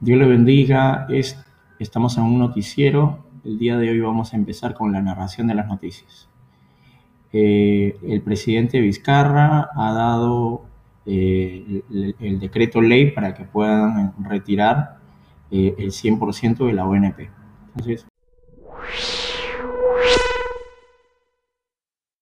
Dios le bendiga. Es, estamos en un noticiero. El día de hoy vamos a empezar con la narración de las noticias. Eh, el presidente Vizcarra ha dado eh, el, el, decreto ley para que puedan retirar eh, el 100% de la ONP. Entonces,